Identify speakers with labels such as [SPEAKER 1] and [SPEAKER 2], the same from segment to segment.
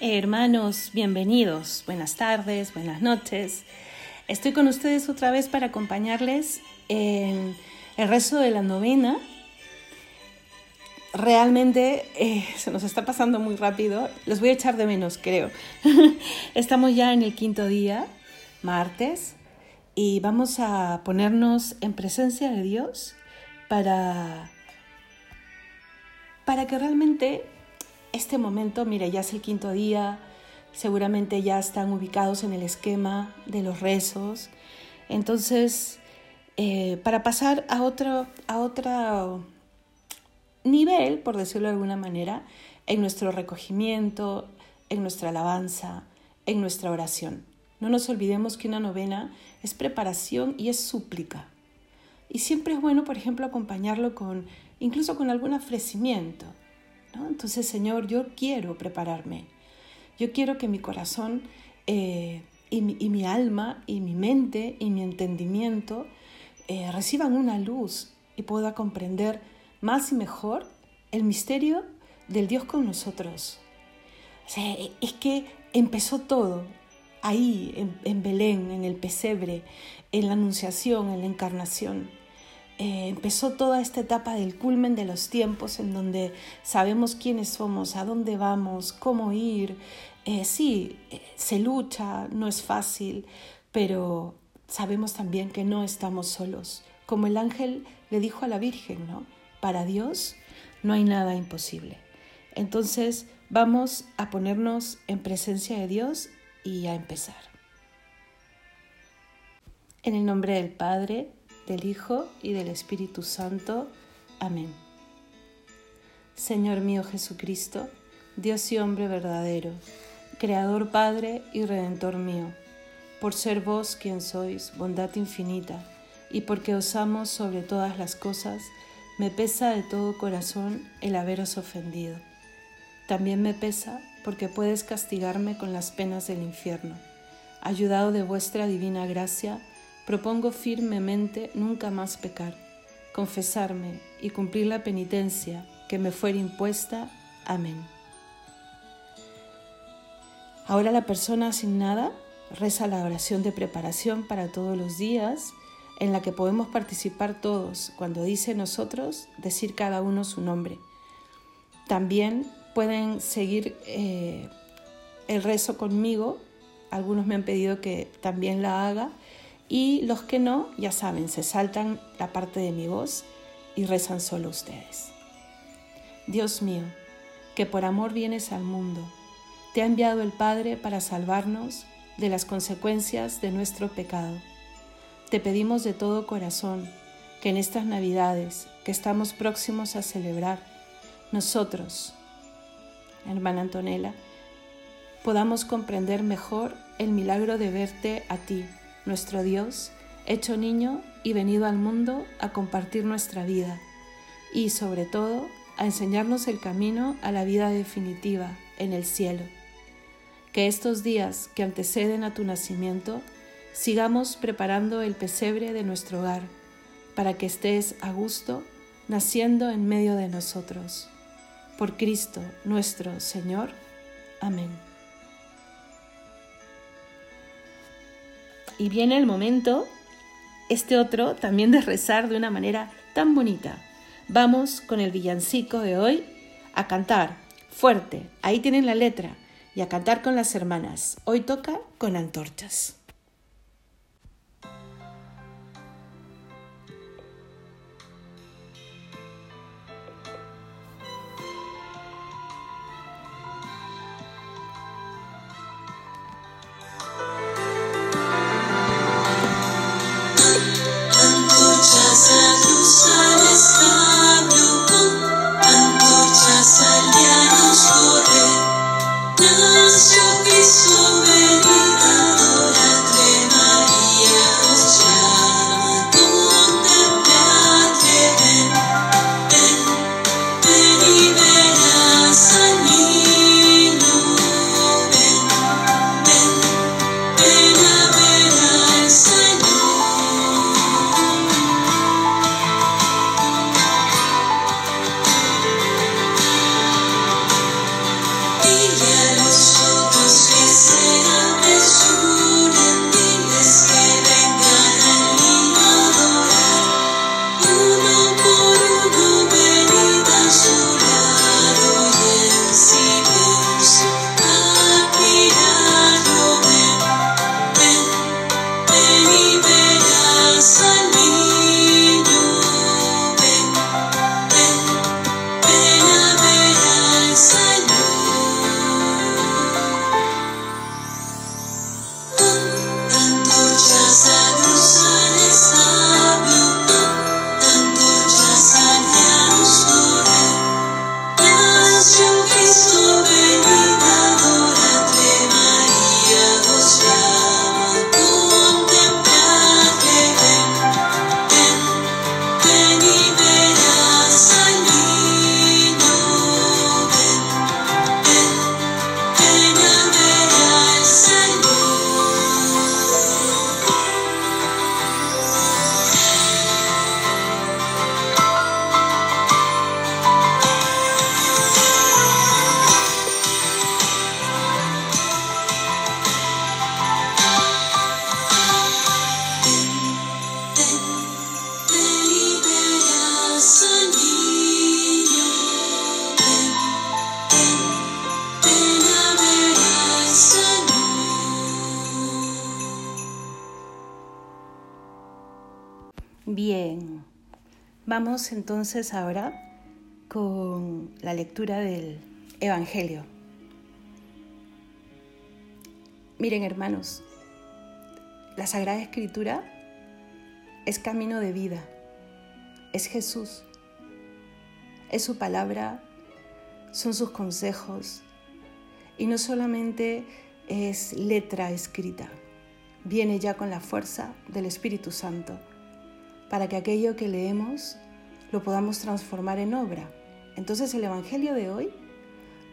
[SPEAKER 1] Hermanos, bienvenidos. Buenas tardes, buenas noches. Estoy con ustedes otra vez para acompañarles en el resto de la novena. Realmente eh, se nos está pasando muy rápido. Los voy a echar de menos, creo. Estamos ya en el quinto día, martes, y vamos a ponernos en presencia de Dios para, para que realmente este momento, mire, ya es el quinto día, seguramente ya están ubicados en el esquema de los rezos. Entonces, eh, para pasar a otro, a otro nivel, por decirlo de alguna manera, en nuestro recogimiento, en nuestra alabanza, en nuestra oración. No nos olvidemos que una novena es preparación y es súplica. Y siempre es bueno, por ejemplo, acompañarlo con, incluso con algún ofrecimiento. Entonces, Señor, yo quiero prepararme. Yo quiero que mi corazón eh, y, mi, alma y mi mente y mi entendimiento eh, reciban una luz y pueda comprender más y mejor el misterio del Dios con nosotros. E, es que empezó todo ahí, en Belén, en el pesebre, en la anunciación, en la encarnación. Eh, empezó toda esta etapa del culmen de los tiempos en donde sabemos quiénes somos, a dónde vamos, cómo ir. Eh, sí, eh, se lucha, no es fácil, pero sabemos también que no estamos solos. Como el ángel le dijo a la Virgen, ¿no? Para Dios no hay nada imposible. Entonces vamos a ponernos en presencia de Dios y a empezar. En el nombre del Padre, del Hijo y del Espíritu Santo. Amén. Señor mío Jesucristo, Dios y hombre verdadero, Creador Padre y Redentor mío, por ser vos quien sois, bondad infinita, y porque os amo sobre todas las cosas, me pesa de todo corazón el haberos ofendido. También me pesa porque puedes castigarme con las penas del infierno. Ayudado de vuestra divina gracia, propongo firmemente nunca más pecar, confesarme y cumplir la penitencia que me fuera impuesta. Amén. Ahora la persona asignada reza la oración de preparación para todos los días en la que podemos participar todos cuando dice nosotros decir cada uno su nombre. También pueden seguir eh, el rezo conmigo. Algunos me han pedido que también la haga y los que no, ya saben, se saltan la parte de mi voz y rezan solo ustedes. Dios mío, que por amor vienes al mundo, te ha enviado el Padre para salvarnos de las consecuencias de nuestro pecado. Te pedimos de todo corazón que en estas Navidades que estamos próximos a celebrar, nosotros, hermana Antonella, podamos comprender mejor el milagro de verte a ti, nuestro Dios, hecho niño y venido al mundo a compartir nuestra vida y, sobre todo, a enseñarnos el camino a la vida definitiva en el cielo. Que estos días que anteceden a tu nacimiento sigamos preparando el pesebre de nuestro hogar para que estés a gusto naciendo en medio de nosotros. Por Cristo nuestro Señor. Amén. y viene el momento, este otro, también de rezar de una manera tan bonita. Vamos con el villancico de hoy a cantar fuerte, ahí tienen la letra, y a cantar con las hermanas. Hoy toca con antorchas. Vamos entonces ahora con la lectura del Evangelio. Miren hermanos, la Sagrada Escritura es camino de vida, es Jesús, es su palabra, son sus consejos y no solamente es letra escrita, viene ya con la fuerza del Espíritu Santo para que aquello que leemos lo podamos transformar en obra. Entonces el Evangelio de hoy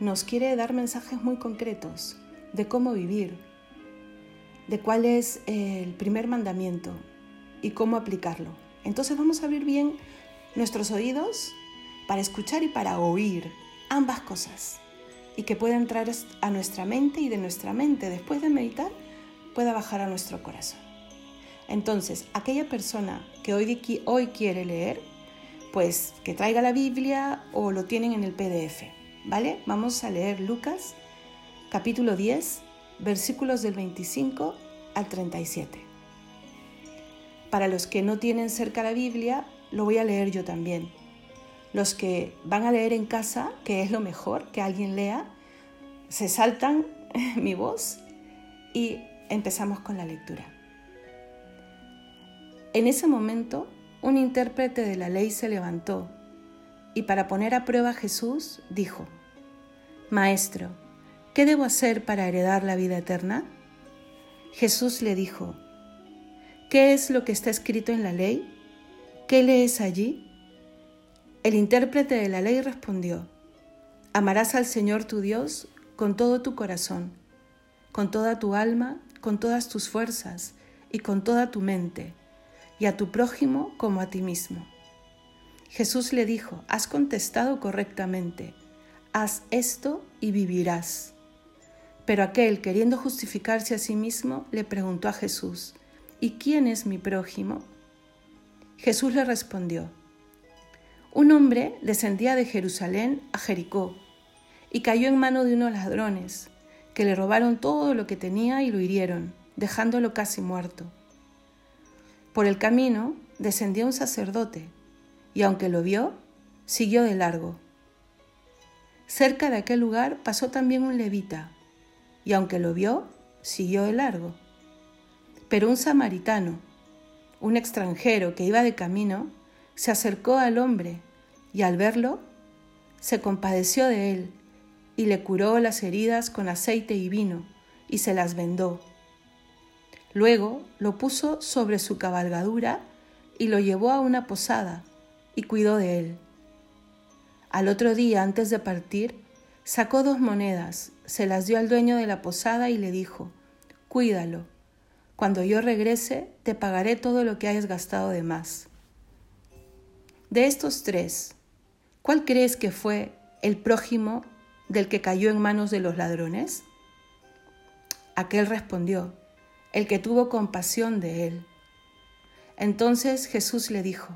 [SPEAKER 1] nos quiere dar mensajes muy concretos de cómo vivir, de cuál es eh, el primer mandamiento y cómo aplicarlo. Entonces vamos a abrir bien nuestros oídos para escuchar y para oír ambas cosas y que pueda entrar a nuestra mente y de nuestra mente después de meditar pueda bajar a nuestro corazón. Entonces, aquella persona que hoy, hoy quiere leer, pues que traiga la Biblia o lo tienen en el PDF, ¿vale? Vamos a leer Lucas capítulo 10, versículos del 25 al 37. Para los que no tienen cerca la Biblia, lo voy a leer yo también. Los que van a leer en casa, que es lo mejor que alguien lea, se saltan mi voz y empezamos con la lectura. En ese momento un intérprete de la ley se levantó y para poner a prueba a Jesús dijo, Maestro, ¿qué debo hacer para heredar la vida eterna? Jesús le dijo, ¿qué es lo que está escrito en la ley? ¿Qué lees allí? El intérprete de la ley respondió, Amarás al Señor tu Dios con todo tu corazón, con toda tu alma, con todas tus fuerzas y con toda tu mente y a tu prójimo como a ti mismo. Jesús le dijo, has contestado correctamente, haz esto y vivirás. Pero aquel, queriendo justificarse a sí mismo, le preguntó a Jesús, ¿y quién es mi prójimo? Jesús le respondió, un hombre descendía de Jerusalén a Jericó y cayó en mano de unos ladrones, que le robaron todo lo que tenía y lo hirieron, dejándolo casi muerto. Por el camino descendió un sacerdote, y aunque lo vio, siguió de largo. Cerca de aquel lugar pasó también un levita, y aunque lo vio, siguió de largo. Pero un samaritano, un extranjero que iba de camino, se acercó al hombre, y al verlo, se compadeció de él, y le curó las heridas con aceite y vino, y se las vendó Luego lo puso sobre su cabalgadura y lo llevó a una posada y cuidó de él. Al otro día, antes de partir, sacó dos monedas, se las dio al dueño de la posada y le dijo, Cuídalo, cuando yo regrese te pagaré todo lo que hayas gastado de más. De estos tres, ¿cuál crees que fue el prójimo del que cayó en manos de los ladrones? Aquel respondió, el que tuvo compasión de él. Entonces Jesús le dijo,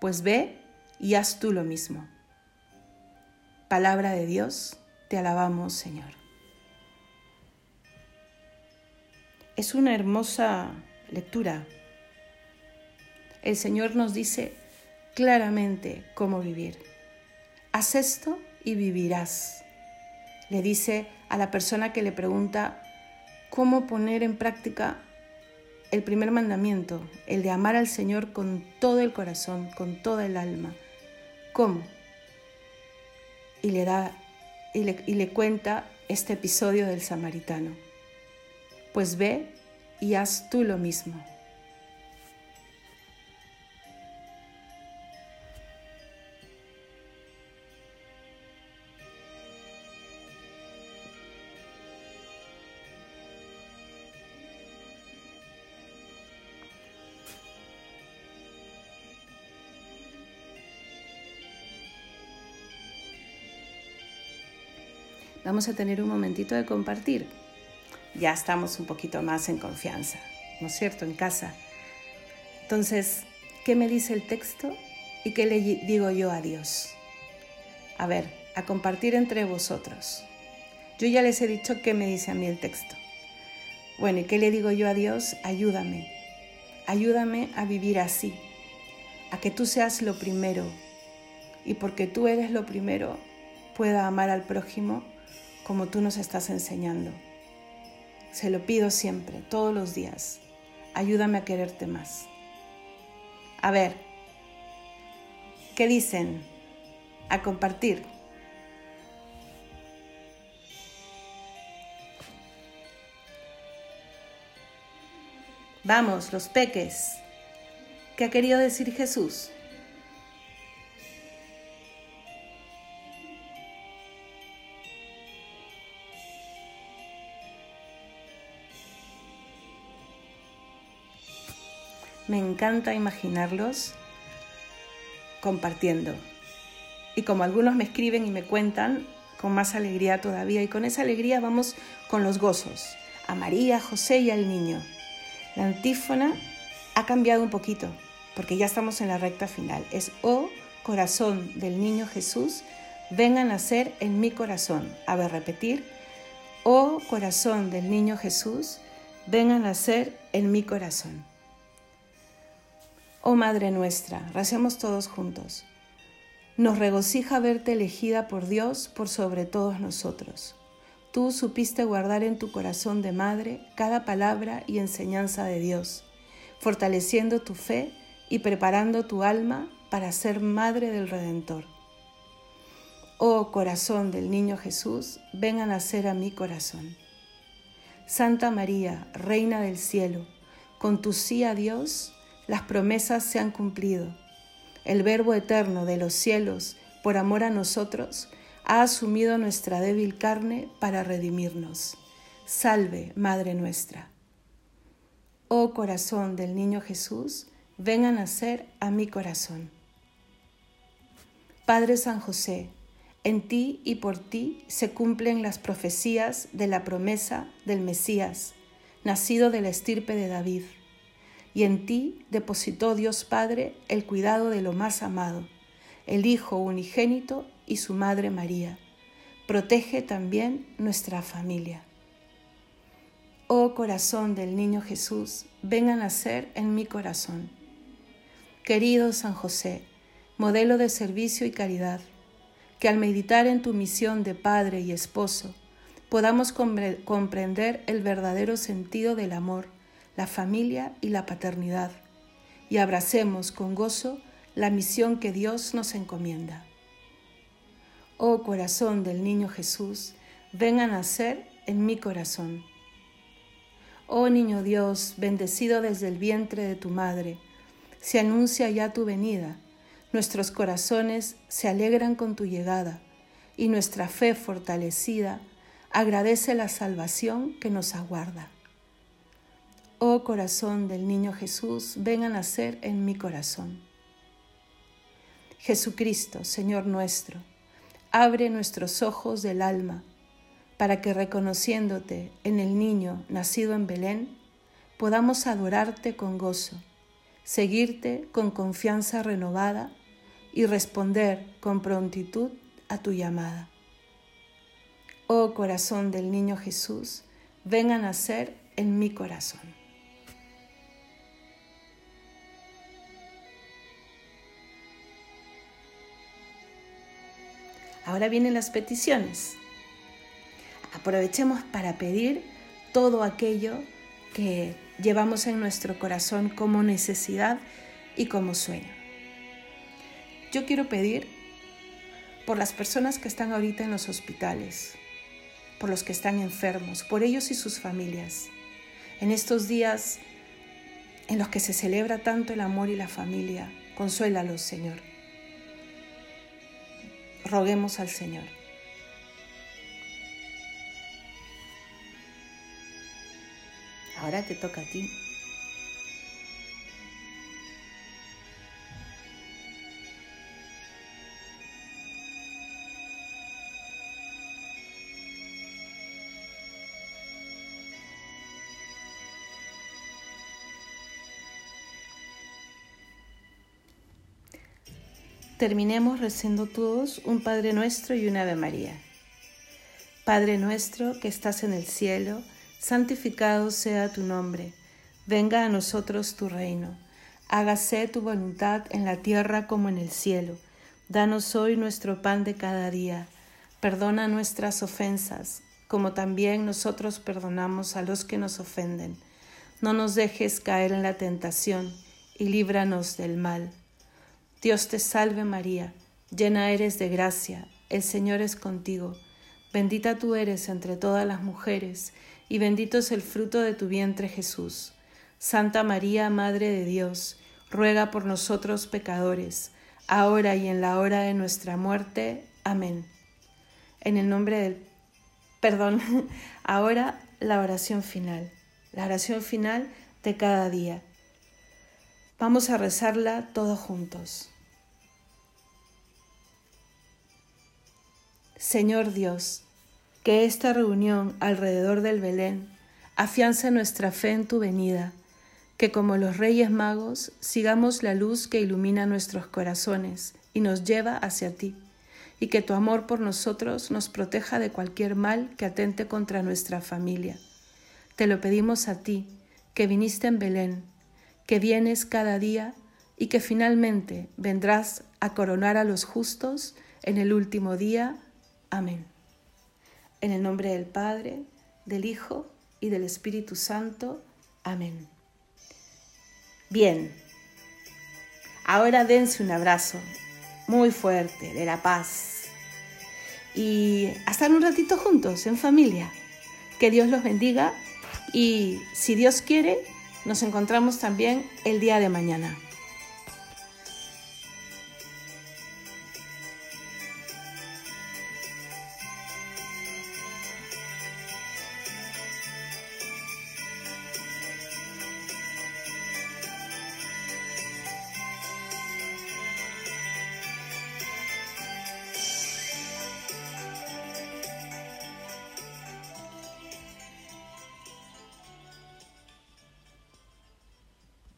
[SPEAKER 1] pues ve y haz tú lo mismo. Palabra de Dios, te alabamos Señor. Es una hermosa lectura. El Señor nos dice claramente cómo vivir. Haz esto y vivirás. Le dice a la persona que le pregunta cómo poner en práctica el primer mandamiento, el de amar al Señor con todo el corazón, con toda el alma. ¿Cómo? Y le da y le, cuenta este episodio del samaritano. Pues ve y haz tú lo mismo. vamos a tener un momentito de compartir. Ya estamos un poquito más en confianza, ¿no es cierto?, en casa. Entonces, ¿qué me dice el texto y qué le digo yo a Dios? A ver, a compartir entre vosotros. Yo ya les he dicho qué me dice a mí el texto. Bueno, ¿y qué le digo yo a Dios? Ayúdame. Ayúdame a vivir así, a que tú seas lo primero. Y porque tú eres lo primero, pueda amar al prójimo como tú nos estás enseñando. Se lo pido siempre, todos los días. Ayúdame a quererte más. A ver, ¿qué dicen? A compartir. Vamos, los peques. ¿Qué ha querido decir Jesús? Me encanta imaginarlos compartiendo. Y como algunos me escriben y me cuentan, con más alegría todavía. Y con esa alegría vamos con los gozos. A María, José y al niño. La antífona ha cambiado un poquito, porque ya estamos en la recta final. Es Oh corazón del niño Jesús, vengan a ser en mi corazón. A ver, repetir. Oh corazón del niño Jesús, vengan a ser en mi corazón. Oh Madre nuestra, recemos todos juntos. Nos regocija verte elegida por Dios por sobre todos nosotros. Tú supiste guardar en tu corazón de madre cada palabra y enseñanza de Dios, fortaleciendo tu fe y preparando tu alma para ser madre del Redentor. Oh corazón del niño Jesús, ven a nacer a mi corazón. Santa María, Reina del Cielo, con tu sí a Dios, las promesas se han cumplido. El Verbo eterno de los cielos, por amor a nosotros, ha asumido nuestra débil carne para redimirnos. Salve, Madre nuestra. Oh corazón del niño Jesús, ven a nacer a mi corazón. Padre San José, en ti y por ti se cumplen las profecías de la promesa del Mesías, nacido de la estirpe de David y en ti depositó Dios Padre el cuidado de lo más amado, el Hijo unigénito y su Madre María. Protege también nuestra familia. Oh corazón del niño Jesús, ven a nacer en mi corazón. Querido San José, modelo de servicio y caridad, que al meditar en tu misión de padre y esposo podamos comprender el verdadero sentido del amor la familia y la paternidad, y abracemos con gozo la misión que Dios nos encomienda. Oh corazón del niño Jesús, ven a nacer en mi corazón. Oh niño Dios, bendecido desde el vientre de tu madre, se anuncia ya tu venida, nuestros corazones se alegran con tu llegada, y nuestra fe fortalecida agradece la salvación que nos aguarda. Oh corazón del niño Jesús, ven a nacer en mi corazón. Jesucristo, Señor nuestro, abre nuestros ojos del alma, para que reconociéndote en el niño nacido en Belén, podamos adorarte con gozo, seguirte con confianza renovada y responder con prontitud a tu llamada. Oh corazón del niño Jesús, ven a nacer en mi corazón. Ahora vienen las peticiones. Aprovechemos para pedir todo aquello que llevamos en nuestro corazón como necesidad y como sueño. Yo quiero pedir por las personas que están ahorita en los hospitales, por los que están enfermos, por ellos y sus familias. En estos días en los que se celebra tanto el amor y la familia, consuélalos, Señor roguemos al Señor. Ahora te toca a ti. terminemos rezando todos un Padre Nuestro y una Ave María. Padre nuestro que estás en el cielo, santificado sea tu nombre, venga a nosotros tu reino, hágase tu voluntad en la tierra como en el cielo. Danos hoy nuestro pan de cada día, perdona nuestras ofensas, como también nosotros perdonamos a los que nos ofenden. No nos dejes caer en la tentación y líbranos del mal. Dios te salve María, llena eres de gracia, el Señor es contigo, bendita tú eres entre todas las mujeres, y bendito es el fruto de tu vientre Jesús. Santa María, Madre de Dios, ruega por nosotros pecadores, ahora y en la hora de nuestra muerte. Amén. En el nombre del... Perdón, ahora la oración final, la oración final de cada día. Vamos a rezarla todos juntos. Señor Dios, que esta reunión alrededor del Belén afiance nuestra fe en tu venida, que como los Reyes Magos sigamos la luz que ilumina nuestros corazones y nos lleva hacia ti, y que tu amor por nosotros nos proteja de cualquier mal que atente contra nuestra familia. Te lo pedimos a ti, que viniste en Belén, que vienes cada día y que finalmente vendrás a coronar a los justos en el último día Amén. En el nombre del Padre, del Hijo y del Espíritu Santo. Amén. Bien. Ahora dense un abrazo muy fuerte de la paz y hasta un ratito juntos, en familia. Que Dios los bendiga y si Dios quiere, nos encontramos también el día de mañana.